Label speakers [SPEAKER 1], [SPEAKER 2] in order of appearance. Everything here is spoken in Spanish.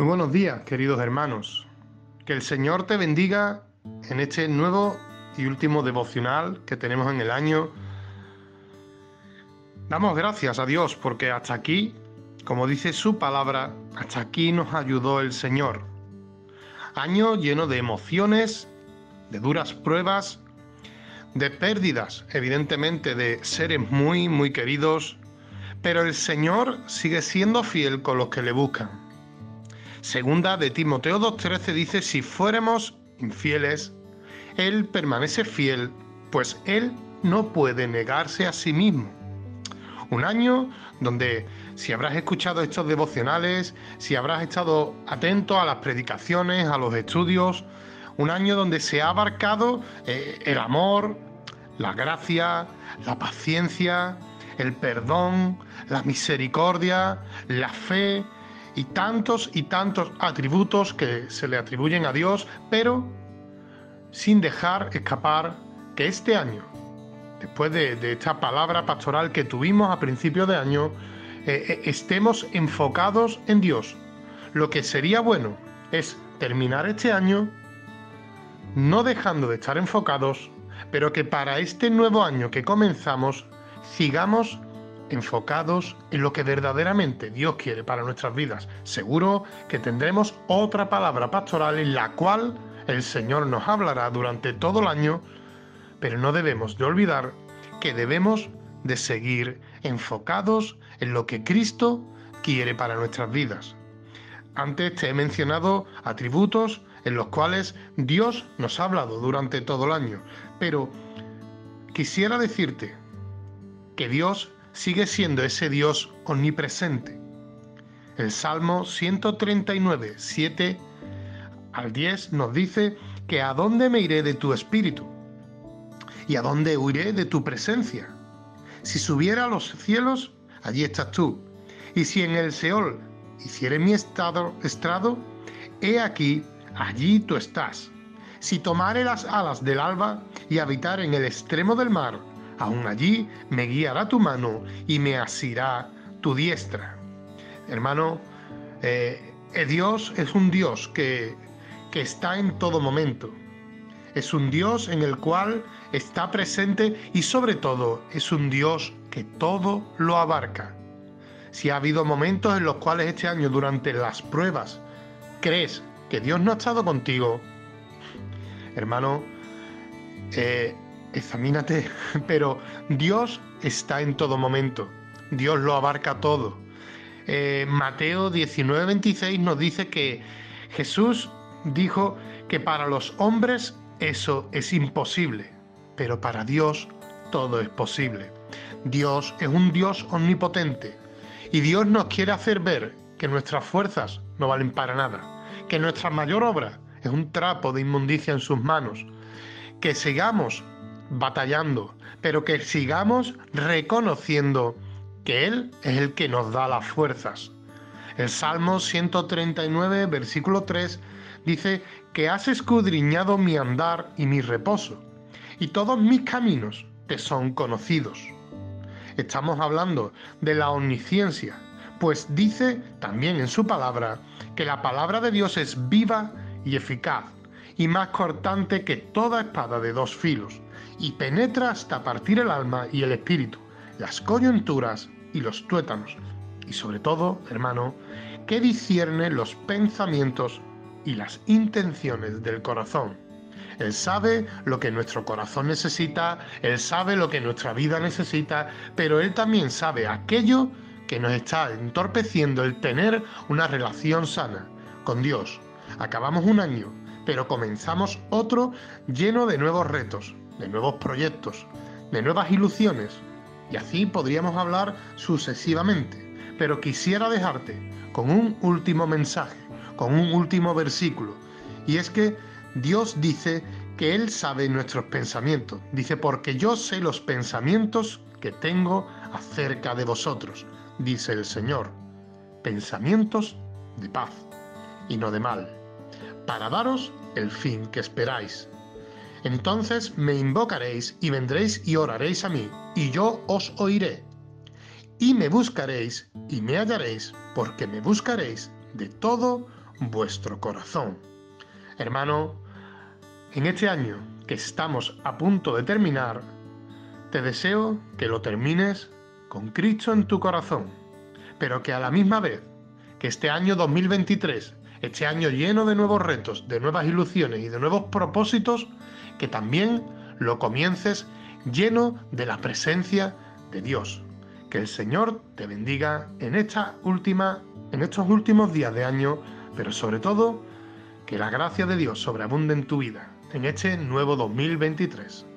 [SPEAKER 1] Muy buenos días, queridos hermanos. Que el Señor te bendiga en este nuevo y último devocional que tenemos en el año. Damos gracias a Dios porque hasta aquí, como dice su palabra, hasta aquí nos ayudó el Señor. Año lleno de emociones, de duras pruebas, de pérdidas, evidentemente, de seres muy, muy queridos, pero el Señor sigue siendo fiel con los que le buscan. Segunda de Timoteo 2.13 dice, si fuéramos infieles, Él permanece fiel, pues Él no puede negarse a sí mismo. Un año donde si habrás escuchado estos devocionales, si habrás estado atento a las predicaciones, a los estudios, un año donde se ha abarcado eh, el amor, la gracia, la paciencia, el perdón, la misericordia, la fe, y tantos y tantos atributos que se le atribuyen a Dios, pero sin dejar escapar que este año, después de, esta palabra pastoral que tuvimos a principio de año, eh, eh, estemos enfocados en Dios. Lo que sería bueno es terminar este año no dejando de estar enfocados, pero que para este nuevo año que comenzamos sigamos enfocados en lo que verdaderamente Dios quiere para nuestras vidas. Seguro que tendremos otra palabra pastoral en la cual el Señor nos hablará durante todo el año, pero no debemos de olvidar que debemos de seguir enfocados en lo que Cristo quiere para nuestras vidas. Antes te he mencionado atributos en los cuales Dios nos ha hablado durante todo el año, pero quisiera decirte que Dios sigue siendo ese Dios omnipresente. El Salmo 139, 7 al 10 nos dice que a dónde me iré de tu espíritu y a dónde huiré de tu presencia. Si subiera a los cielos, allí estás tú. Y si en el Seol hiciere mi estado, estrado, he aquí, allí tú estás. Si tomare las alas del alba y habitar en el extremo del mar, aún allí me guiará tu mano y me asirá tu diestra. Hermano, eh, Dios es un Dios que, que está en todo momento. Es un Dios en el cual está presente y sobre todo es un Dios que todo lo abarca. Si ha habido momentos en los cuales este año durante las pruebas crees que Dios no ha estado contigo, hermano, eh, examínate, pero Dios está en todo momento, Dios lo abarca todo. Eh, Mateo 19, 26 nos dice que Jesús dijo que para los hombres eso es imposible, pero para Dios todo es posible. Dios es un Dios omnipotente y Dios nos quiere hacer ver que nuestras fuerzas no valen para nada, que nuestra mayor obra es un trapo de inmundicia en sus manos, que sigamos batallando, pero que sigamos reconociendo que Él es el que nos da las fuerzas. El Salmo 139, versículo 3, dice que has escudriñado mi andar y mi reposo, y todos mis caminos te son conocidos. Estamos hablando de la omnisciencia, pues dice también en su palabra que la palabra de Dios es viva y eficaz, y más cortante que toda espada de dos filos, y penetra hasta partir el alma y el espíritu, las coyunturas y los tuétanos, y sobre todo, hermano, que discierne los pensamientos y las intenciones del corazón. Él sabe lo que nuestro corazón necesita, Él sabe lo que nuestra vida necesita, pero Él también sabe aquello que nos está entorpeciendo el tener una relación sana con Dios. Acabamos un año, pero comenzamos otro lleno de nuevos retos, de nuevos proyectos, de nuevas ilusiones, y así podríamos hablar sucesivamente. Pero quisiera dejarte con un último mensaje, con un último versículo, y es que Dios dice que Él sabe nuestros pensamientos. Dice, porque yo sé los pensamientos que tengo acerca de vosotros, dice el Señor. Pensamientos de paz y no de mal, para daros el fin que esperáis. Entonces me invocaréis y vendréis y oraréis a mí, y yo os oiré. Y me buscaréis y me hallaréis, porque me buscaréis de todo vuestro corazón. Hermano, en este año que estamos a punto de terminar, te deseo que lo termines con Cristo en tu corazón, pero que a la misma vez que este año 2023, este año lleno de nuevos retos, de nuevas ilusiones y de nuevos propósitos, que también lo comiences lleno de la presencia de Dios. Que el Señor te bendiga en esta última, en estos últimos días de año, pero sobre todo que la gracia de Dios sobreabunde en tu vida en este nuevo 2023.